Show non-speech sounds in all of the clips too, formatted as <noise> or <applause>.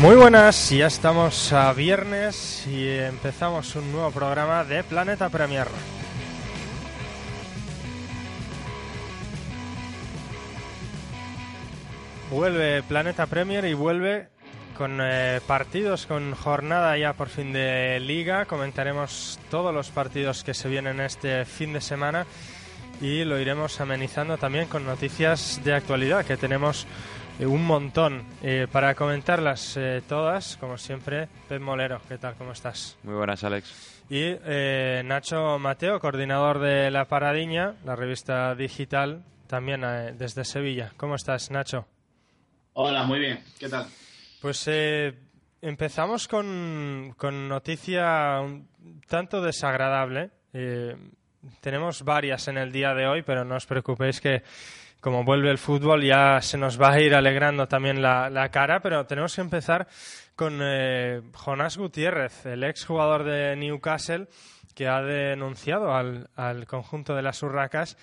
Muy buenas, ya estamos a viernes y empezamos un nuevo programa de Planeta Premier. Vuelve Planeta Premier y vuelve con eh, partidos, con jornada ya por fin de liga. Comentaremos todos los partidos que se vienen este fin de semana y lo iremos amenizando también con noticias de actualidad que tenemos un montón. Eh, para comentarlas todas, como siempre, Pep Molero, ¿qué tal? ¿Cómo estás? Muy buenas, Alex. Y Nacho Mateo, coordinador de La Paradiña, la revista digital, también desde Sevilla. ¿Cómo estás, Nacho? Hola, muy bien. ¿Qué tal? Pues eh, empezamos con, con, noticia un tanto desagradable. Eh, tenemos varias en el día de hoy, pero no os preocupéis que como vuelve el fútbol ya se nos va a ir alegrando también la, la cara, pero tenemos que empezar con eh, Jonás Gutiérrez, el ex jugador de Newcastle, que ha denunciado al, al conjunto de las Urracas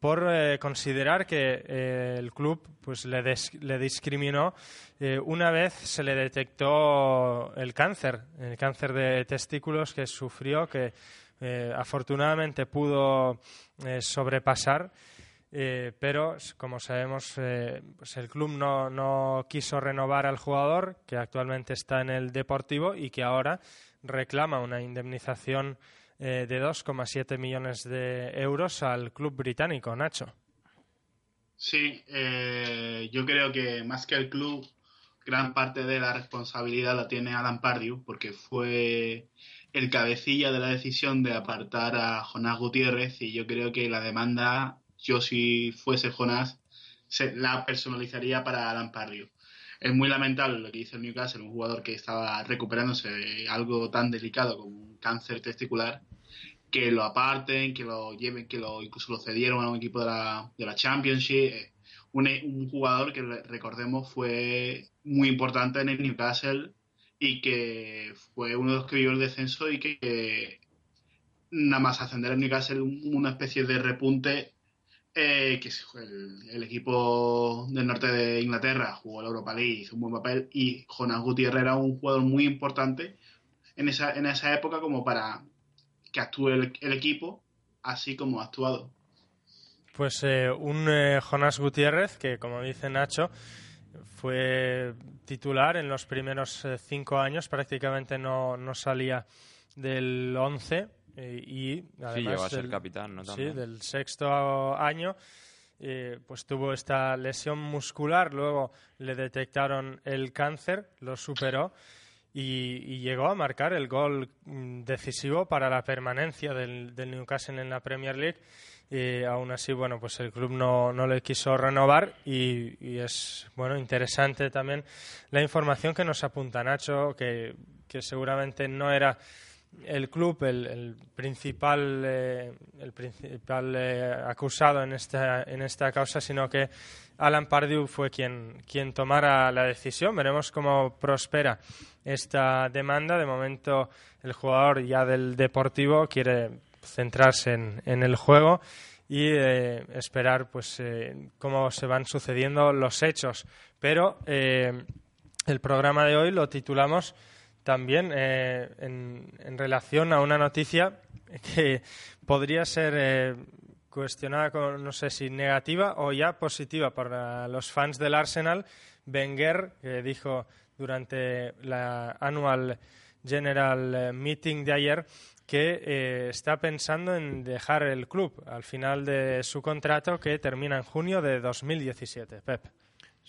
por eh, considerar que eh, el club pues le, le discriminó eh, una vez se le detectó el cáncer, el cáncer de testículos que sufrió, que afortunadamente pudo sobrepasar. Pero, como sabemos, pues el club no, no quiso renovar al jugador, que actualmente está en el Deportivo y que ahora reclama una indemnización eh, de 2,7 millones de euros al club británico, Nacho. Sí, eh, yo creo que más que el club, gran parte de la responsabilidad la tiene Alan Pardew, porque fue el cabecilla de la decisión de apartar a Jonás Gutiérrez y yo creo que la demanda, yo si fuese Jonás, se la personalizaría para Alan Pardew. Es muy lamentable lo que hizo el Newcastle, un jugador que estaba recuperándose de algo tan delicado como un cáncer testicular que lo aparten, que lo lleven, que lo incluso lo cedieron a un equipo de la, de la Championship. Eh, un, jugador que recordemos fue muy importante en el Newcastle y que fue uno de los que vivió el descenso y que, nada más ascender al Newcastle una especie de repunte eh, que el, equipo del norte de Inglaterra jugó la Europa League, hizo un buen papel y Jonas Gutiérrez era un jugador muy importante en esa, en esa época como para que actúe el, equipo así como ha actuado. Pues eh, un eh, Jonás Gutiérrez que, como dice Nacho, fue titular en los primeros eh, cinco años, prácticamente no, no salía del once y además sí, del, capitán, ¿no? Sí, del sexto año. pues tuvo esta lesión muscular, luego le detectaron el cáncer, lo superó y, llegó a marcar el gol mm, decisivo para la permanencia del, Newcastle en la Premier League. Y aún así, bueno, pues el club no, no le quiso renovar y, es, bueno, interesante también la información que nos apunta Nacho, que, que seguramente no era el club el, principal eh, el principal eh, acusado en esta en esta causa sino que Alan Pardew fue quien quien tomara la decisión. Veremos cómo prospera esta demanda. De momento el jugador ya del Deportivo quiere centrarse en, en el juego y eh, esperar pues cómo se van sucediendo los hechos. Pero el programa de hoy lo titulamos también eh, en, relación a una noticia <laughs> que podría ser eh, cuestionada con, no sé si negativa o ya positiva para los fans del Arsenal. Wenger, que dijo durante la Annual General Meeting de ayer que eh, está pensando en dejar el club al final de su contrato que termina en junio de 2017. Pep.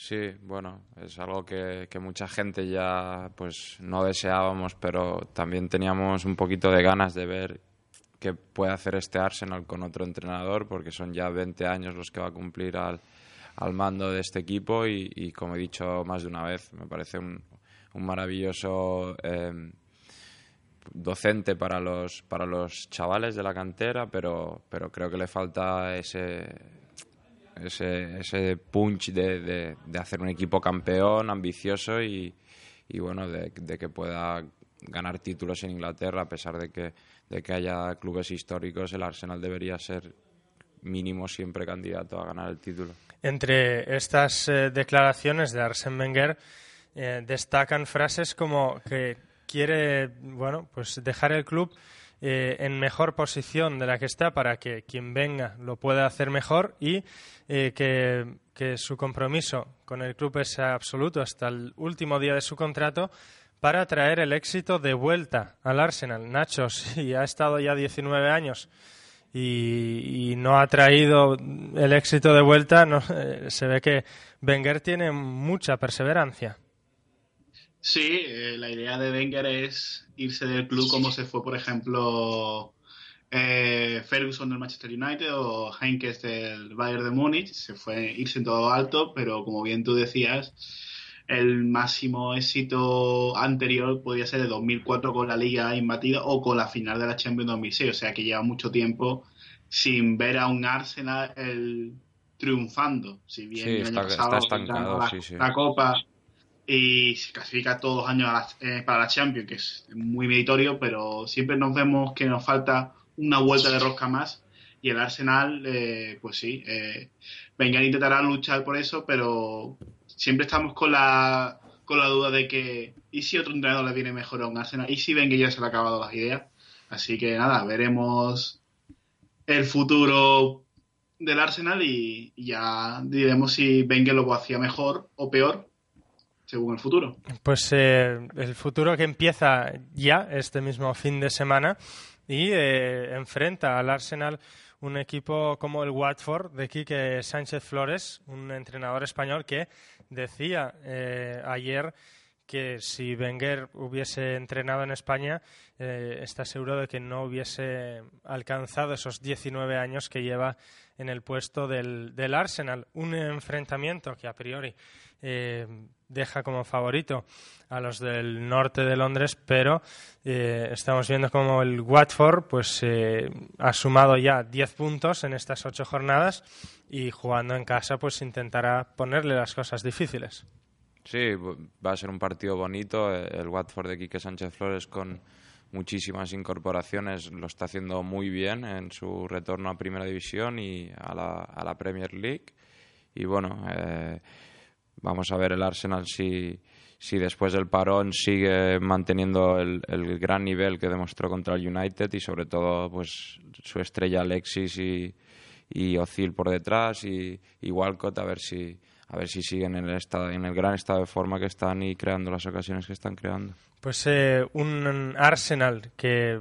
Sí, bueno, es algo que, que, mucha gente ya pues no deseábamos, pero también teníamos un poquito de ganas de ver qué puede hacer este Arsenal con otro entrenador, porque son ya 20 años los que va a cumplir al, al mando de este equipo y, como he dicho más de una vez, me parece un, un maravilloso eh, docente para los, para los chavales de la cantera, pero, pero creo que le falta ese ese, ese punch de, de, hacer un equipo campeón, ambicioso y, y bueno, de, que pueda ganar títulos en Inglaterra, a pesar de que, de que haya clubes históricos, el Arsenal debería ser mínimo siempre candidato a ganar el título. Entre estas eh, declaraciones de Arsène Wenger eh, destacan frases como que quiere bueno pues dejar el club eh, en mejor posición de la que está para que quien venga lo pueda hacer mejor y eh, que, su compromiso con el club es absoluto hasta el último día de su contrato para traer el éxito de vuelta al Arsenal. Nacho, <laughs> sí, ha estado ya 19 años y, no ha traído el éxito de vuelta, <laughs> eh, se ve que Wenger tiene mucha perseverancia. Sí, eh, la idea de Wenger es irse del club como se fue, por ejemplo, eh, Ferguson del Manchester United o Heinkes del Bayern de Múnich. Se fue irse en todo alto, pero como bien tú decías, el máximo éxito anterior podía ser de 2004 con la Liga imbatida o con la final de la Champions 2006. O sea que lleva mucho tiempo sin ver a un Arsenal el, triunfando. Si bien el año pasado estancado, la Copa y se clasifica todos los años eh, para la Champions, que es muy meritorio, pero siempre nos vemos que nos falta una vuelta de rosca más. Y el Arsenal, eh, pues sí, eh, intentará luchar por eso, pero siempre estamos con la, con la duda de que, ¿y si otro entrenador le viene mejor a un Arsenal? ¿Y si Venga ya se le ha acabado las ideas? Así que nada, veremos el futuro del Arsenal y, ya diremos si Wenger lo hacía mejor o peor según el futuro. Pues eh, el futuro que empieza ya este mismo fin de semana y eh, enfrenta al Arsenal un equipo como el Watford de Quique Sánchez Flores, un entrenador español que decía eh, ayer que si Wenger hubiese entrenado en España, está seguro de que no hubiese alcanzado esos 19 años que lleva en el puesto del, Arsenal. Un enfrentamiento que a priori deja como favorito a los del norte de Londres, pero eh, estamos viendo como el Watford pues eh, ha sumado ya 10 puntos en estas ocho jornadas y jugando en casa pues intentará ponerle las cosas difíciles. Sí, va a ser un partido bonito. El Watford de Quique Sánchez Flores con muchísimas incorporaciones lo está haciendo muy bien en su retorno a Primera División y a la, a la Premier League. Y bueno, eh, Vamos a ver el Arsenal si, si después del parón sigue manteniendo el, el, gran nivel que demostró contra el United y sobre todo pues su estrella Alexis y, y Ozil por detrás y, y Walcott a ver si a ver si siguen en el estado en el gran estado de forma que están y creando las ocasiones que están creando. Pues eh, un Arsenal que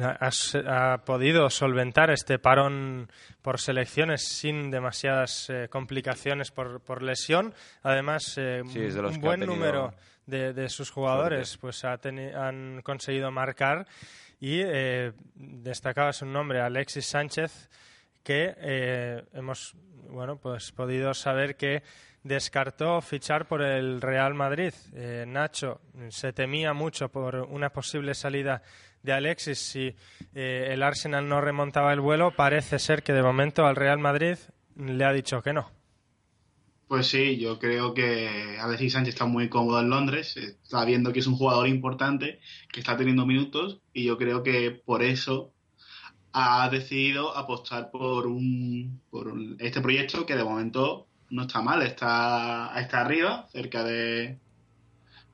ha, podido solventar este parón por selecciones sin demasiadas eh, complicaciones por, por, lesión. Además, eh, un buen número de, de, sus jugadores pues han conseguido marcar y destacaba su nombre, Alexis Sánchez, que hemos bueno pues podido saber que descartó fichar por el Real Madrid. Eh, Nacho se temía mucho por una posible salida de Alexis si eh, el Arsenal no remontaba el vuelo. Parece ser que de momento al Real Madrid le ha dicho que no. Pues sí, yo creo que Alexis Sánchez está muy cómodo en Londres, está viendo que es un jugador importante, que está teniendo minutos y yo creo que por eso ha decidido apostar por un, por este proyecto que de momento no está mal, está, está arriba, cerca de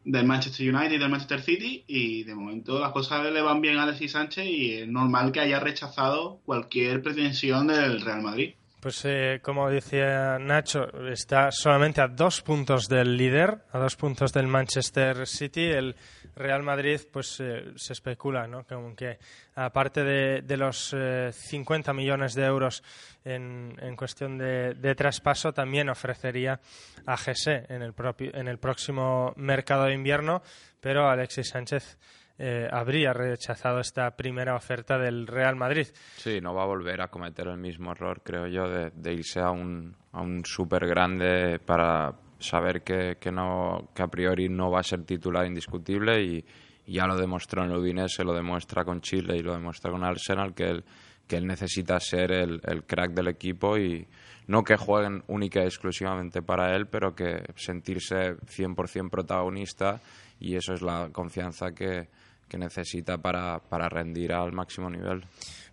del Manchester United y del Manchester City y de momento las cosas le van bien a Alexis Sánchez y es normal que haya rechazado cualquier pretensión del Real Madrid. Pues eh, como decía Nacho, está solamente a dos puntos del líder, a dos puntos del Manchester City. El Real Madrid, pues eh, se especula, ¿no? Que aparte de, los 50 eh, millones de euros en, en cuestión de, de, traspaso, también ofrecería a GC en el, propio, en el próximo mercado de invierno, pero Alexis Sánchez eh, habría rechazado esta primera oferta del Real Madrid. Sí, no va a volver a cometer el mismo error, creo yo, de, irse a un, a un súper grande para saber que, que, no, que a priori no va a ser titular indiscutible y, ya lo demostró en el Udinese, lo demuestra con Chile y lo demuestra con Arsenal, que él, que él necesita ser el, el crack del equipo y no que jueguen única y exclusivamente para él, pero que sentirse 100% protagonista y eso es la confianza que, que necesita para, para rendir al máximo nivel.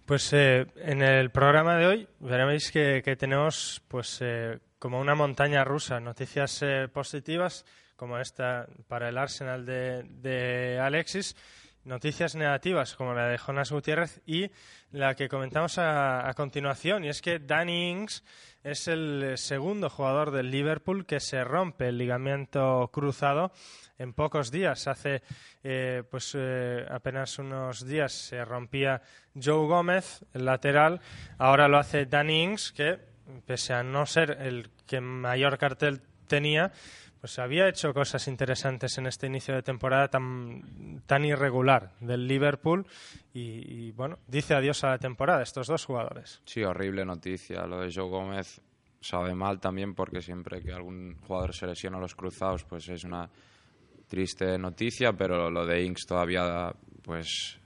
Pues eh, en el programa de hoy veréis que, que tenemos pues eh, como una montaña rusa, noticias eh, positivas como esta para el Arsenal de, de, Alexis, noticias negativas como la de Jonas Gutiérrez y la que comentamos a, a continuación y es que Danny Ings es el segundo jugador del Liverpool que se rompe el ligamento cruzado en pocos días. Hace eh, pues eh, apenas unos días se rompía Joe Gómez, el lateral. Ahora lo hace Danny Ings, que pese a no ser el que mayor cartel tenía, pues había hecho cosas interesantes en este inicio de temporada tan, tan irregular del Liverpool y, bueno, dice adiós a la temporada estos dos jugadores. Sí, horrible noticia. Lo de Joe Gómez sabe mal también porque siempre que algún jugador se lesiona los cruzados, pues es una triste noticia, pero lo de Inks todavía pues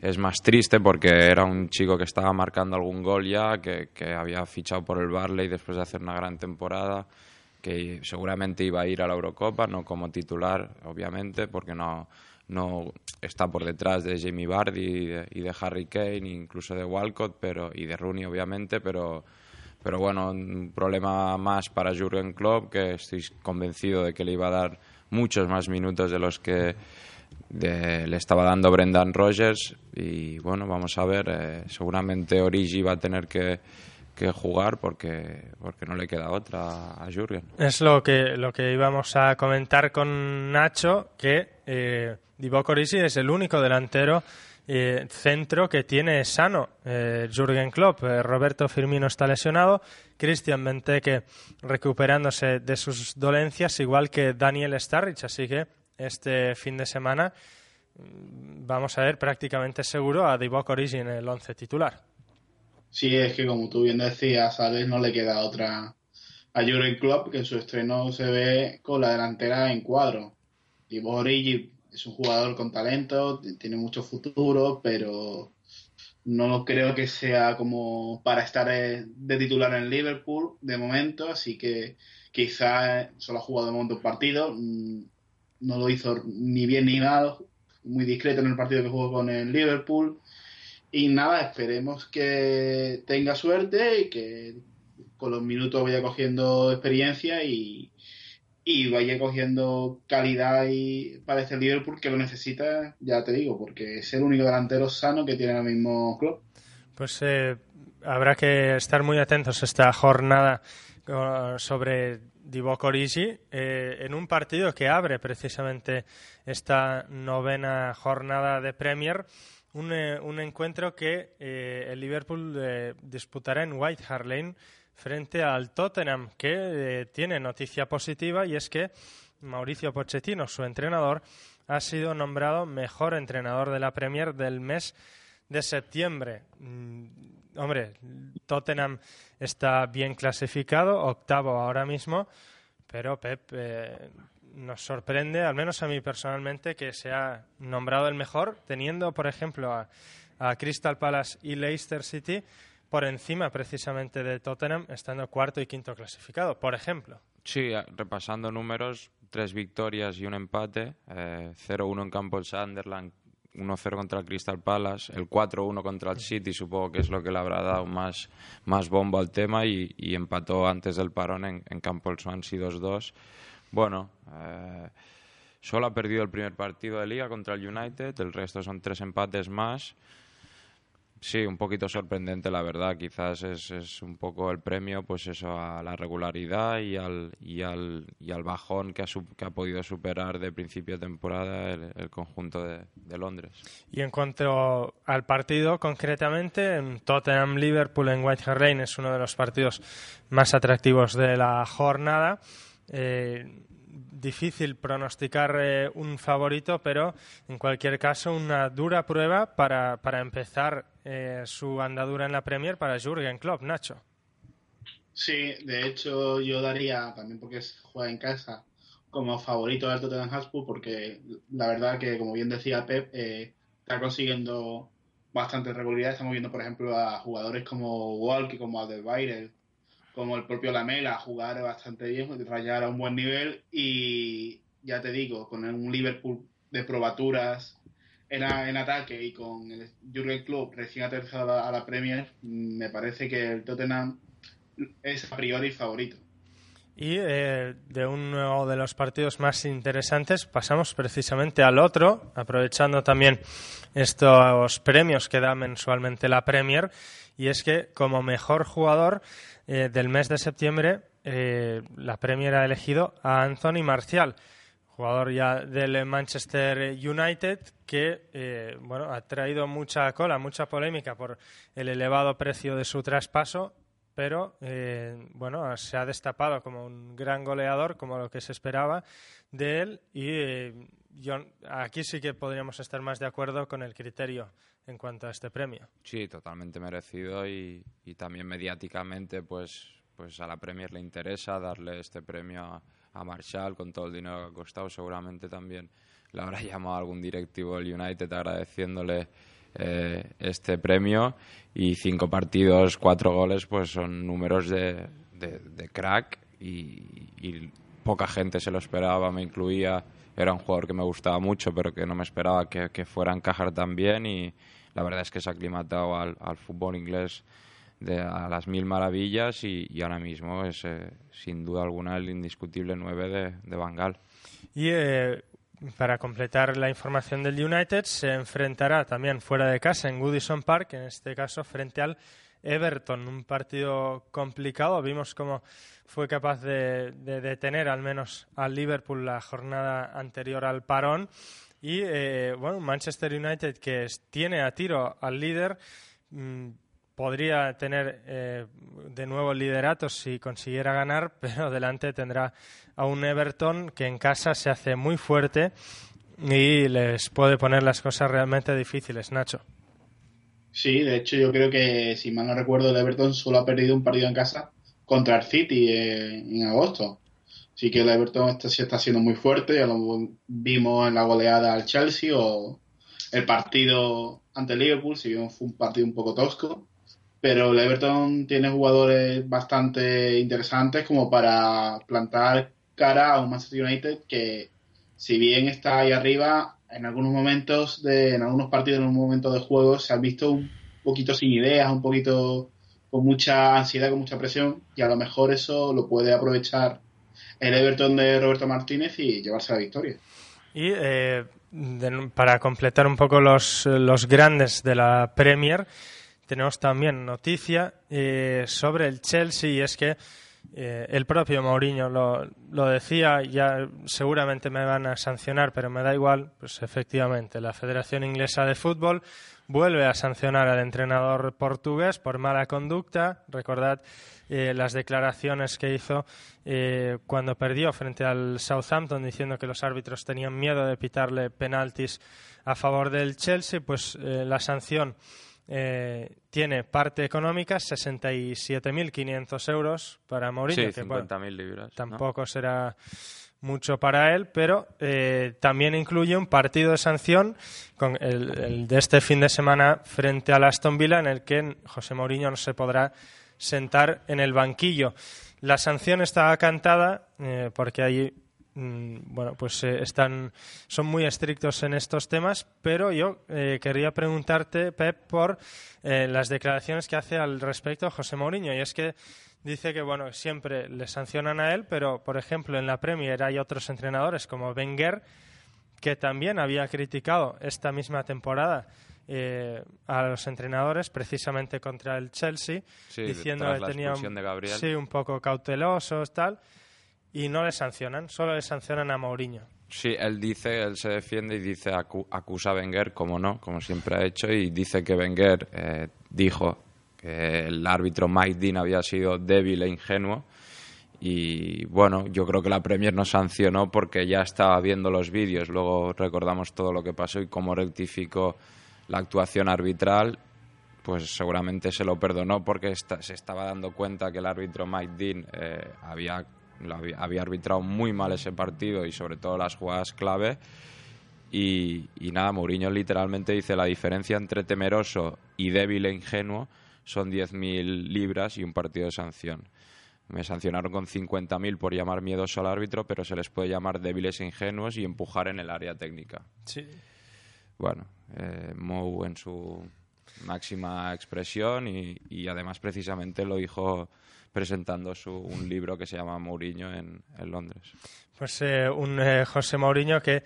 es más triste porque era un chico que estaba marcando algún gol ya, que, que había fichado por el Barley después de hacer una gran temporada, que seguramente iba a ir a la Eurocopa, no como titular, obviamente, porque no, no está por detrás de Jamie Vardy y de, y de Harry Kane, incluso de Walcott pero, y de Rooney, obviamente, pero pero bueno, un problema más para Jurgen Klopp, que estoy convencido de que le iba a dar muchos más minutos de los que le estaba dando Brendan Rogers y bueno, vamos a ver, eh, seguramente Origi va a tener que, jugar porque, porque no le queda otra a Jurgen. Es lo que, lo que íbamos a comentar con Nacho, que eh, Divock es el único delantero eh, centro que tiene sano eh, Jürgen Klopp. Eh, Roberto Firmino está lesionado, Christian Benteke recuperándose de sus dolencias, igual que Daniel Starrich. Así que este fin de semana mm, vamos a ver prácticamente seguro a Divock Origi en el once titular. Sí, es que como tú bien decías, a no le queda otra a Jürgen Klopp que en su estreno se ve con la delantera en cuadro. Divock Origi es un jugador con talento, tiene mucho futuro, pero no creo que sea como para estar eh, de titular en Liverpool de momento, así que quizá solo ha jugado de momento un partido, mm, no lo hizo ni bien ni mal, muy discreto en el partido que jugó con el Liverpool. Y nada, esperemos que tenga suerte y que con los minutos vaya cogiendo experiencia y, y vaya cogiendo calidad y para este Liverpool que lo necesita, ya te digo, porque es el único delantero sano que tiene ahora mismo club. Pues eh, habrá que estar muy atentos esta jornada sobre Divock Origi eh, en un partido que abre precisamente esta novena jornada de Premier. Un, eh, un encuentro que el Liverpool disputará en White Hart Lane frente al Tottenham, que eh, tiene noticia positiva y es que Mauricio Pochettino, su entrenador, ha sido nombrado mejor entrenador de la Premier del mes de septiembre. Mm, hombre, Tottenham está bien clasificado, octavo ahora mismo, pero Pep eh, nos sorprende, al menos a mí personalmente, que sea nombrado el mejor, teniendo, por ejemplo, a Crystal Palace y Leicester City por encima precisamente de Tottenham, estando cuarto y quinto clasificado, por ejemplo. Sí, repasando números, tres victorias y un empate, 0-1 eh, en campo el Sunderland, 1-0 contra el Crystal Palace, el 4-1 contra el City, supongo que es lo que le habrá dado más, más bombo al tema, y, empató antes del parón en, en campo el Swansea 2-2. Bueno, eh, solo ha perdido el primer partido de liga contra el United, el resto son tres empates más Sí, un poquito sorprendente, la verdad. Quizás es, es, un poco el premio, pues eso, a la regularidad y al, y al, y al bajón que ha, que ha podido superar de principio de temporada el, conjunto de, Londres. Y en cuanto al partido, concretamente, en Tottenham-Liverpool en White Hart Lane es uno de los partidos más atractivos de la jornada. Eh, difícil pronosticar eh, un favorito, pero en cualquier caso una dura prueba para, para empezar eh, su andadura en la Premier para Jürgen Klopp, Nacho. Sí, de hecho yo daría, también porque juega en casa, como favorito del Tottenham Hotspur, porque la verdad que, como bien decía Pep, está consiguiendo bastante regularidad. Estamos viendo, por ejemplo, a jugadores como Walk y como Adelweireld como el propio Lamela, jugar bastante bien, rayar a un buen nivel y ya te digo, con un Liverpool de probaturas en, en ataque y con el Jurgen Klopp recién aterrizado a la Premier, me parece que el Tottenham es a priori favorito. Y eh, de uno de los partidos más interesantes pasamos precisamente al otro, aprovechando también estos premios que da mensualmente la Premier, y es que como mejor jugador eh, del mes de septiembre, eh, la Premier ha elegido a Anthony Marcial, jugador ya del Manchester United, que eh, bueno, ha traído mucha cola, mucha polémica por el elevado precio de su traspaso, pero bueno, se ha destapado como un gran goleador, como lo que se esperaba de él, y yo, aquí sí que podríamos estar más de acuerdo con el criterio en cuanto a este premio. Sí, totalmente merecido y, y también mediáticamente pues, pues a la Premier le interesa darle este premio a, a Marshall con todo el dinero que ha costado. Seguramente también le habrá <laughs> llamado a algún directivo del United agradeciéndole eh, este premio y cinco partidos, cuatro goles, pues son números de, de, crack y, y, poca gente se lo esperaba, me incluía. Era un jugador que me gustaba mucho, pero que no me esperaba que, que fuera a encajar tan bien y, la verdad es que se ha aclimatado al, fútbol inglés de, a las mil maravillas y, ahora mismo es eh, sin duda alguna el indiscutible 9 de, de Bangal. Y eh, para completar la información del United, se enfrentará también fuera de casa en Goodison Park, en este caso frente al Everton, un partido complicado. Vimos cómo fue capaz de, de detener al menos al Liverpool la jornada anterior al parón y eh, bueno, Manchester United que tiene a tiro al líder mm, podría tener eh, de nuevo el liderato si consiguiera ganar, <laughs> pero delante tendrá a un Everton que en casa se hace muy fuerte y les puede poner las cosas realmente difíciles, Nacho. Sí, de hecho yo creo que, si mal no recuerdo, el Everton solo ha perdido un partido en casa contra el City eh, en agosto. Sí que el Everton está, sí está siendo muy fuerte, ya lo vimos en la goleada al Chelsea o el partido ante Liverpool, si bien fue un partido un poco tosco, pero el Everton tiene jugadores bastante interesantes como para plantar cara a un Manchester United que si bien está ahí arriba, en algunos momentos de, en algunos partidos, en un momento de juego, se ha visto un poquito sin ideas, un poquito con mucha ansiedad, con mucha presión, y a lo mejor eso lo puede aprovechar el Everton de Roberto Martínez y llevarse la victoria. Y eh, para completar un poco los, los grandes de la Premier, tenemos también noticia eh, sobre el Chelsea y es que eh, el propio Mourinho lo, lo, decía, ya seguramente me van a sancionar, pero me da igual, pues efectivamente, la Federación Inglesa de Fútbol vuelve a sancionar al entrenador portugués por mala conducta. Recordad eh, las declaraciones que hizo eh, cuando perdió frente al Southampton diciendo que los árbitros tenían miedo de pitarle penaltis a favor del Chelsea, pues eh, la sanción tiene parte económica, 67.500 euros para Mourinho. Sí, 50.000 libras. Tampoco será mucho para él, pero también incluye un partido de sanción con el, de este fin de semana frente al Aston Villa en el que José Mourinho no se podrá sentar en el banquillo. La sanción está cantada eh, porque mm, bueno, pues eh, están, son muy estrictos en estos temas, pero yo eh, quería preguntarte, Pep, por las declaraciones que hace al respecto José Mourinho. Y es que dice que, bueno, siempre le sancionan a él, pero, por ejemplo, en la Premier hay otros entrenadores como Wenger que también había criticado esta misma temporada eh, a los entrenadores precisamente contra el Chelsea, diciendo que tenían sí, un poco cautelosos, tal, y no le sancionan, solo le sancionan a Mourinho. Sí, él dice, él se defiende y dice, acusa a Wenger, como no, como siempre ha hecho, y dice que Wenger eh, dijo que el árbitro Mike Dean había sido débil e ingenuo. Y bueno, yo creo que la Premier no sancionó porque ya estaba viendo los vídeos, luego recordamos todo lo que pasó y cómo rectificó la actuación arbitral, pues seguramente se lo perdonó porque se estaba dando cuenta que el árbitro Mike Dean eh, había había, arbitrado muy mal ese partido y sobre todo las jugadas clave. Y, nada, Mourinho literalmente dice la diferencia entre temeroso y débil e ingenuo son 10.000 libras y un partido de sanción. Me sancionaron con 50.000 por llamar miedoso al árbitro, pero se les puede llamar débiles e ingenuos y empujar en el área técnica. Sí. Bueno, eh, Mou en su máxima expresión y, y además precisamente lo dijo presentando su, un libro que se llama Mourinho en, Londres. Pues eh, un eh, José Mourinho que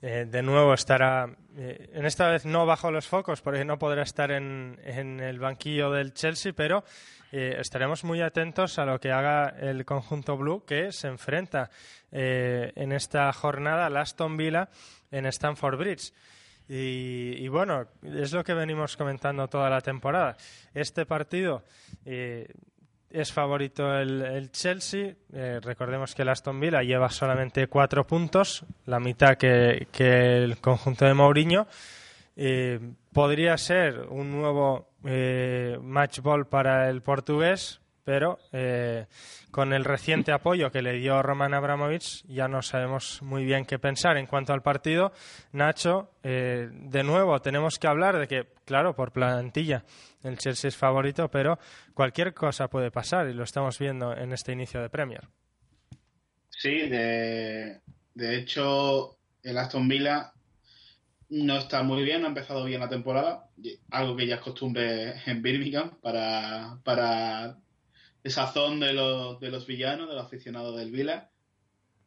eh, de nuevo estará, en esta vez no bajo los focos, porque no podrá estar en, en el banquillo del Chelsea, pero estaremos muy atentos a lo que haga el conjunto blue que se enfrenta en esta jornada al Aston Villa en Stamford Bridge. Y, y, bueno, es lo que venimos comentando toda la temporada. Este partido es favorito el, Chelsea. Eh, recordemos que el Aston Villa lleva solamente cuatro puntos, la mitad que, el conjunto de Mourinho. Eh, podría ser un nuevo eh, match ball para el portugués, pero eh, con el reciente apoyo que le dio Roman Abramovich ya no sabemos muy bien qué pensar en cuanto al partido. Nacho, eh, de nuevo tenemos que hablar de que, claro, por plantilla el Chelsea es favorito, pero cualquier cosa puede pasar y lo estamos viendo en este inicio de Premier. Sí, de, de hecho el Aston Villa no está muy bien, ha empezado bien la temporada, algo que ya es costumbre en Birmingham para, para sazón de los, de los villanos, de los aficionados del Vila.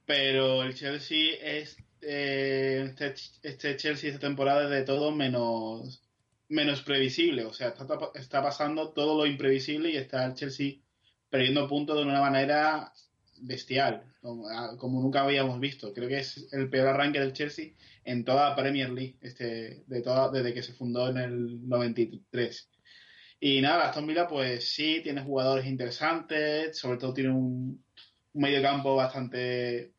Pero el Chelsea es eh, este, este, Chelsea esta temporada es de todo menos, menos previsible. O sea, está, está, pasando todo lo imprevisible y está el Chelsea perdiendo puntos de una manera bestial, como, como, nunca habíamos visto. Creo que es el peor arranque del Chelsea en toda la Premier League este, de toda, desde que se fundó en el 93. Y nada, Aston Villa pues sí, tiene jugadores interesantes, sobre todo tiene un, medio campo bastante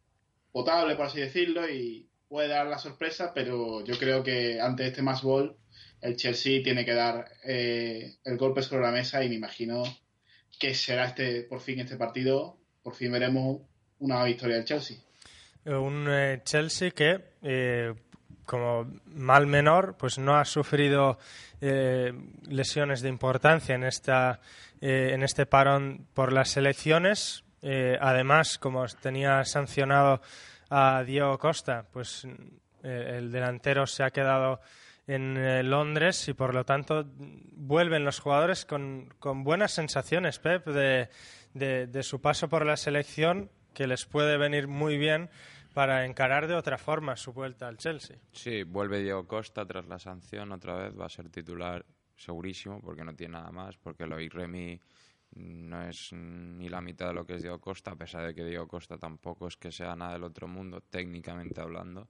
potable, por así decirlo, y puede dar la sorpresa, pero yo creo que ante este más gol el Chelsea tiene que dar eh, el golpe sobre la mesa y me imagino que será este por fin este partido, por fin veremos una victoria del Chelsea. Un eh, Chelsea que eh, como mal menor, pues no ha sufrido eh, lesiones de importancia en, esta, eh, en este parón por las elecciones. Eh, además, como tenía sancionado a Diego Costa, pues el delantero se ha quedado en Londres y por lo tanto vuelven los jugadores con, con buenas sensaciones, Pep, de, de su paso por la selección, que les puede venir muy bien para encarar de otra forma su vuelta al Chelsea. Sí, vuelve Diego Costa tras la sanción otra vez, va a ser titular segurísimo porque no tiene nada más, porque Loic Remy no es ni la mitad de lo que es Diego Costa, a pesar de que Diego Costa tampoco es que sea nada del otro mundo, técnicamente hablando,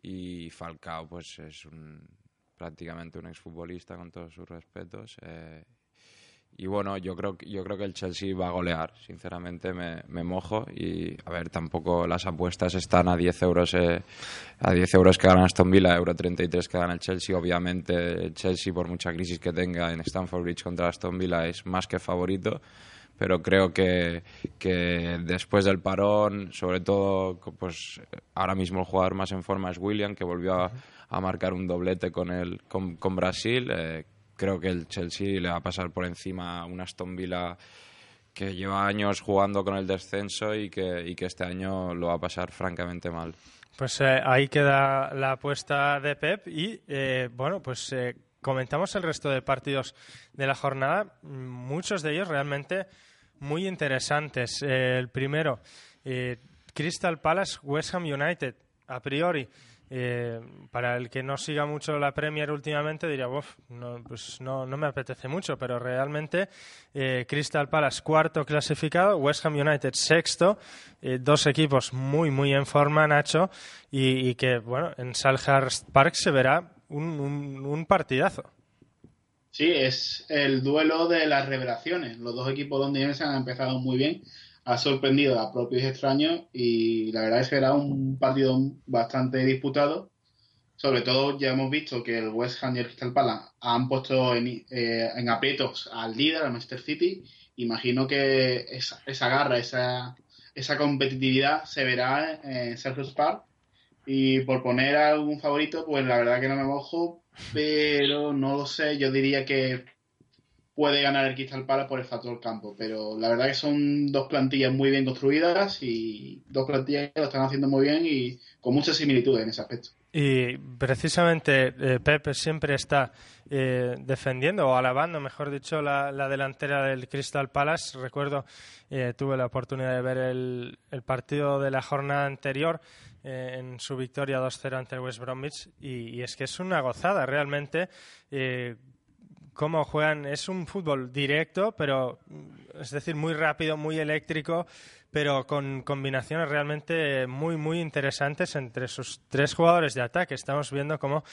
y Falcao pues es un, prácticamente un exfutbolista con todos sus respetos. Eh, y bueno, yo creo, yo creo que el Chelsea va a golear, sinceramente me, me mojo y a ver, tampoco las apuestas están a 10 euros, eh, a 10 euros que gana Aston Villa, euro 33 que gana el Chelsea, obviamente el Chelsea por mucha crisis que tenga en Stamford Bridge contra Aston Villa es más que favorito, pero creo que, que después del parón, sobre todo, pues ahora mismo el jugador más en forma es William, que volvió a, a marcar un doblete con, el, con, con Brasil, eh, creo que el Chelsea le va a pasar por encima un Aston Villa que lleva años jugando con el descenso y que, y que este año lo va a pasar francamente mal. Pues eh, ahí queda la apuesta de Pep y eh, bueno, pues eh, comentamos el resto de partidos de la jornada, muchos de ellos realmente muy interesantes. el primero, Crystal Palace, West Ham United, a priori eh, para el que no siga mucho la Premier últimamente diría, no, pues no, me apetece mucho, pero realmente eh, Crystal Palace cuarto clasificado, West Ham United sexto, eh, dos equipos muy, muy en forma, Nacho, y, que, bueno, en Selhurst Park se verá un, partidazo. Sí, es el duelo de las revelaciones. Los dos equipos londinenses han empezado muy bien, ha sorprendido a propios extraños y la verdad es que era un partido bastante disputado. Sobre todo ya hemos visto que el West Ham y el Crystal Palace han puesto en, eh, en aprietos al líder, al Manchester City. Imagino que esa, esa garra, esa, esa competitividad se verá en Sergio Park. Y por poner algún favorito, pues la verdad que no me mojo, pero no lo sé. Yo diría que puede ganar el Crystal Palace por el factor campo, pero la verdad que son dos plantillas muy bien construidas y dos plantillas que lo están haciendo muy bien y con muchas similitudes en ese aspecto. Y precisamente eh, Pepe siempre está eh, defendiendo o alabando, mejor dicho, la, delantera del Crystal Palace. Recuerdo, eh, tuve la oportunidad de ver el, el partido de la jornada anterior eh, en su victoria 2-0 ante el West Bromwich y, es que es una gozada realmente eh, cómo juegan. Es un fútbol directo, pero es decir, muy rápido, muy eléctrico, pero con combinaciones realmente muy, muy interesantes entre sus tres jugadores de ataque. Estamos viendo cómo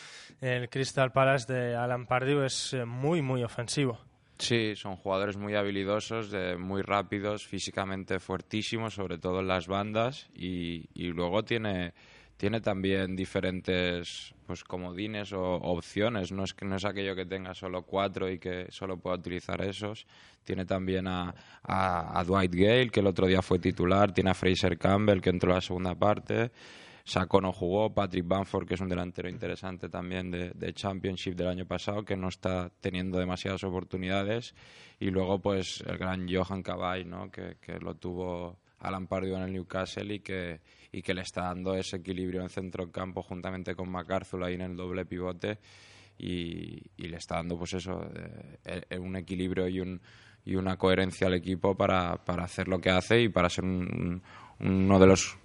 el Crystal Palace de Alan Pardew es eh, muy, muy ofensivo. Sí, son jugadores muy habilidosos, muy rápidos, físicamente fuertísimos, sobre todo en las bandas, y, luego tiene, tiene también diferentes pues comodines o opciones. No es que no es aquello que tenga solo cuatro y que solo pueda utilizar esos. Tiene también a, a, a Dwight Gale, que el otro día fue titular. Tiene a Fraser Campbell, que entró en la segunda parte. Saco no jugó, Patrick Bamford, que es un delantero interesante también de, Championship del año pasado, que no está teniendo demasiadas oportunidades. Y luego, pues, el gran Johan Cabay, ¿no? que, lo tuvo Alan Pardew en el Newcastle y que, y que le está dando ese equilibrio en centro campo juntamente con MacArthur ahí en el doble pivote. Y, le está dando, pues eso, eh, eh, un equilibrio y, un, y una coherencia al equipo para, para hacer lo que hace y para ser uno de los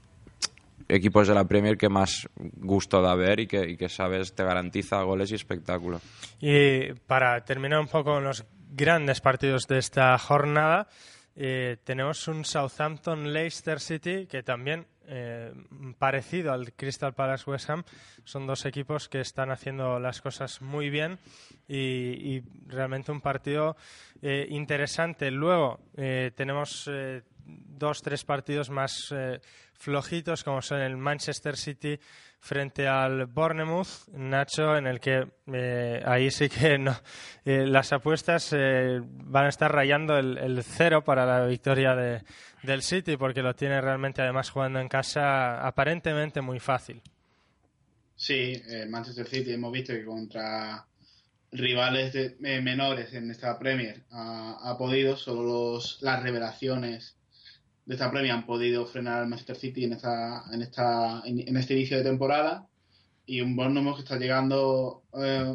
equipos de la Premier que más gusto da ver y que, y que sabes te garantiza goles y espectáculo. Y para terminar un poco los grandes partidos de esta jornada, eh, tenemos un Southampton-Leicester City que también, eh, parecido al Crystal Palace West Ham, son dos equipos que están haciendo las cosas muy bien y, realmente un partido eh, interesante. Luego tenemos dos, tres partidos más flojitos como son el Manchester City frente al Bournemouth, Nacho, en el que eh, ahí sí que no, eh, las apuestas eh, van a estar rayando el, cero para la victoria de, del City, porque lo tiene realmente además jugando en casa aparentemente muy fácil. Sí, el Manchester City hemos visto que contra rivales menores en esta Premier ha, podido, solo los, las revelaciones de esta premia han podido frenar al Manchester City en esta en esta en, este inicio de temporada. Y un Bournemouth que está llegando eh,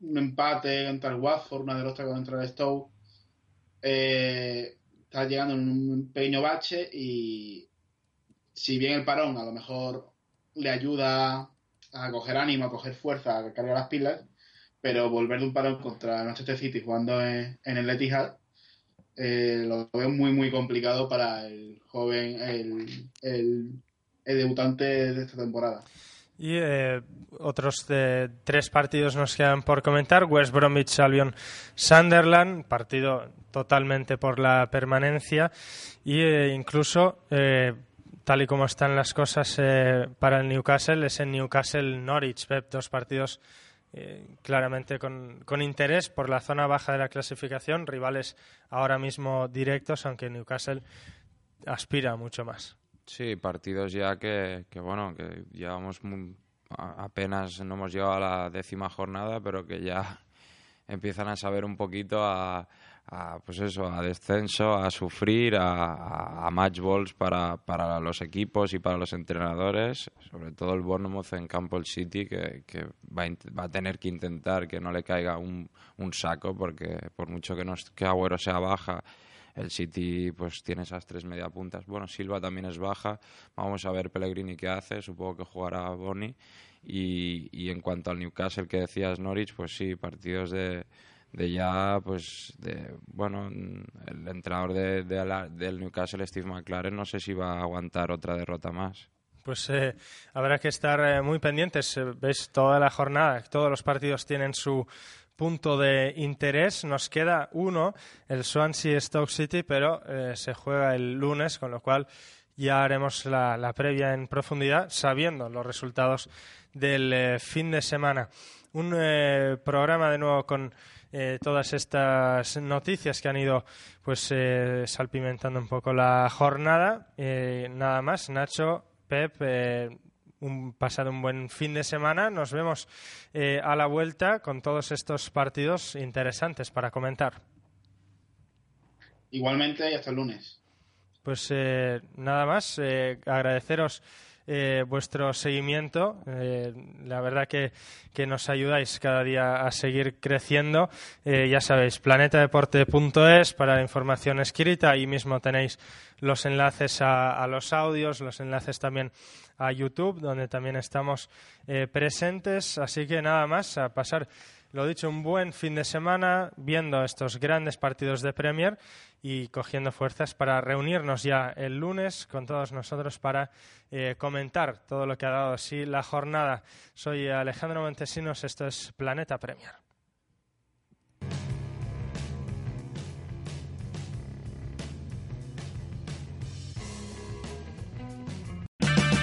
un empate contra el Watford, una derrota contra el Stoke eh, está llegando en un pequeño bache y si bien el parón a lo mejor le ayuda a coger ánimo, a coger fuerza, a cargar las pilas, pero volver de un parón contra el Manchester City jugando en, en el Etihad eh, lo veo muy, muy complicado para el joven, el, el, debutante de esta temporada. Y eh, otros tres partidos nos quedan por comentar. West Bromwich Albion Sunderland, partido totalmente por la permanencia. Y eh, incluso, tal y como están las cosas para el Newcastle, es en Newcastle Norwich, dos partidos eh, claramente con, interés por la zona baja de la clasificación, rivales ahora mismo directos, aunque Newcastle aspira mucho más. Sí, partidos ya que, bueno, que llevamos apenas no hemos llegado a la décima jornada, pero que ya <laughs> empiezan a saber un poquito a, a, pues eso, a descenso, a sufrir, a, a, match balls para, para, los equipos y para los entrenadores, sobre todo el Bournemouth en Campbell City, que, que va, a, va, a, tener que intentar que no le caiga un, un, saco, porque por mucho que, nos, que Agüero sea baja, el City pues tiene esas tres media puntas. Bueno, Silva también es baja. Vamos a ver Pellegrini qué hace. Supongo que jugará Boni. Y, y en cuanto al Newcastle que decías Norwich, pues sí, partidos de, de ya, pues, de, bueno, el entrenador de, del Newcastle, Steve McLaren, no sé si va a aguantar otra derrota más. Pues eh, habrá que estar eh, muy pendientes. Eh, ves toda la jornada, todos los partidos tienen su punto de interés. Nos queda uno, el Swansea Stoke City, pero se juega el lunes, con lo cual ya haremos la, previa en profundidad, sabiendo los resultados del fin de semana. Un programa de nuevo con todas estas noticias que han ido pues salpimentando un poco la jornada. nada más, Nacho, Pep, eh, un, pasado un buen fin de semana. Nos vemos eh, a la vuelta con todos estos partidos interesantes para comentar. Igualmente y hasta el lunes. Pues eh, nada más, agradeceros eh, vuestro seguimiento. Eh, la verdad que, que, nos ayudáis cada día a seguir creciendo. Eh, ya sabéis, planetadeporte.es para la información escrita. Ahí mismo tenéis los enlaces a, los audios, los enlaces también a YouTube, donde también estamos presentes. Así que nada más, a pasar lo dicho, un buen fin de semana viendo estos grandes partidos de Premier y cogiendo fuerzas para reunirnos ya el lunes con todos nosotros para eh, comentar todo lo que ha dado así la jornada. Soy Alejandro Montesinos, esto es Planeta Premier.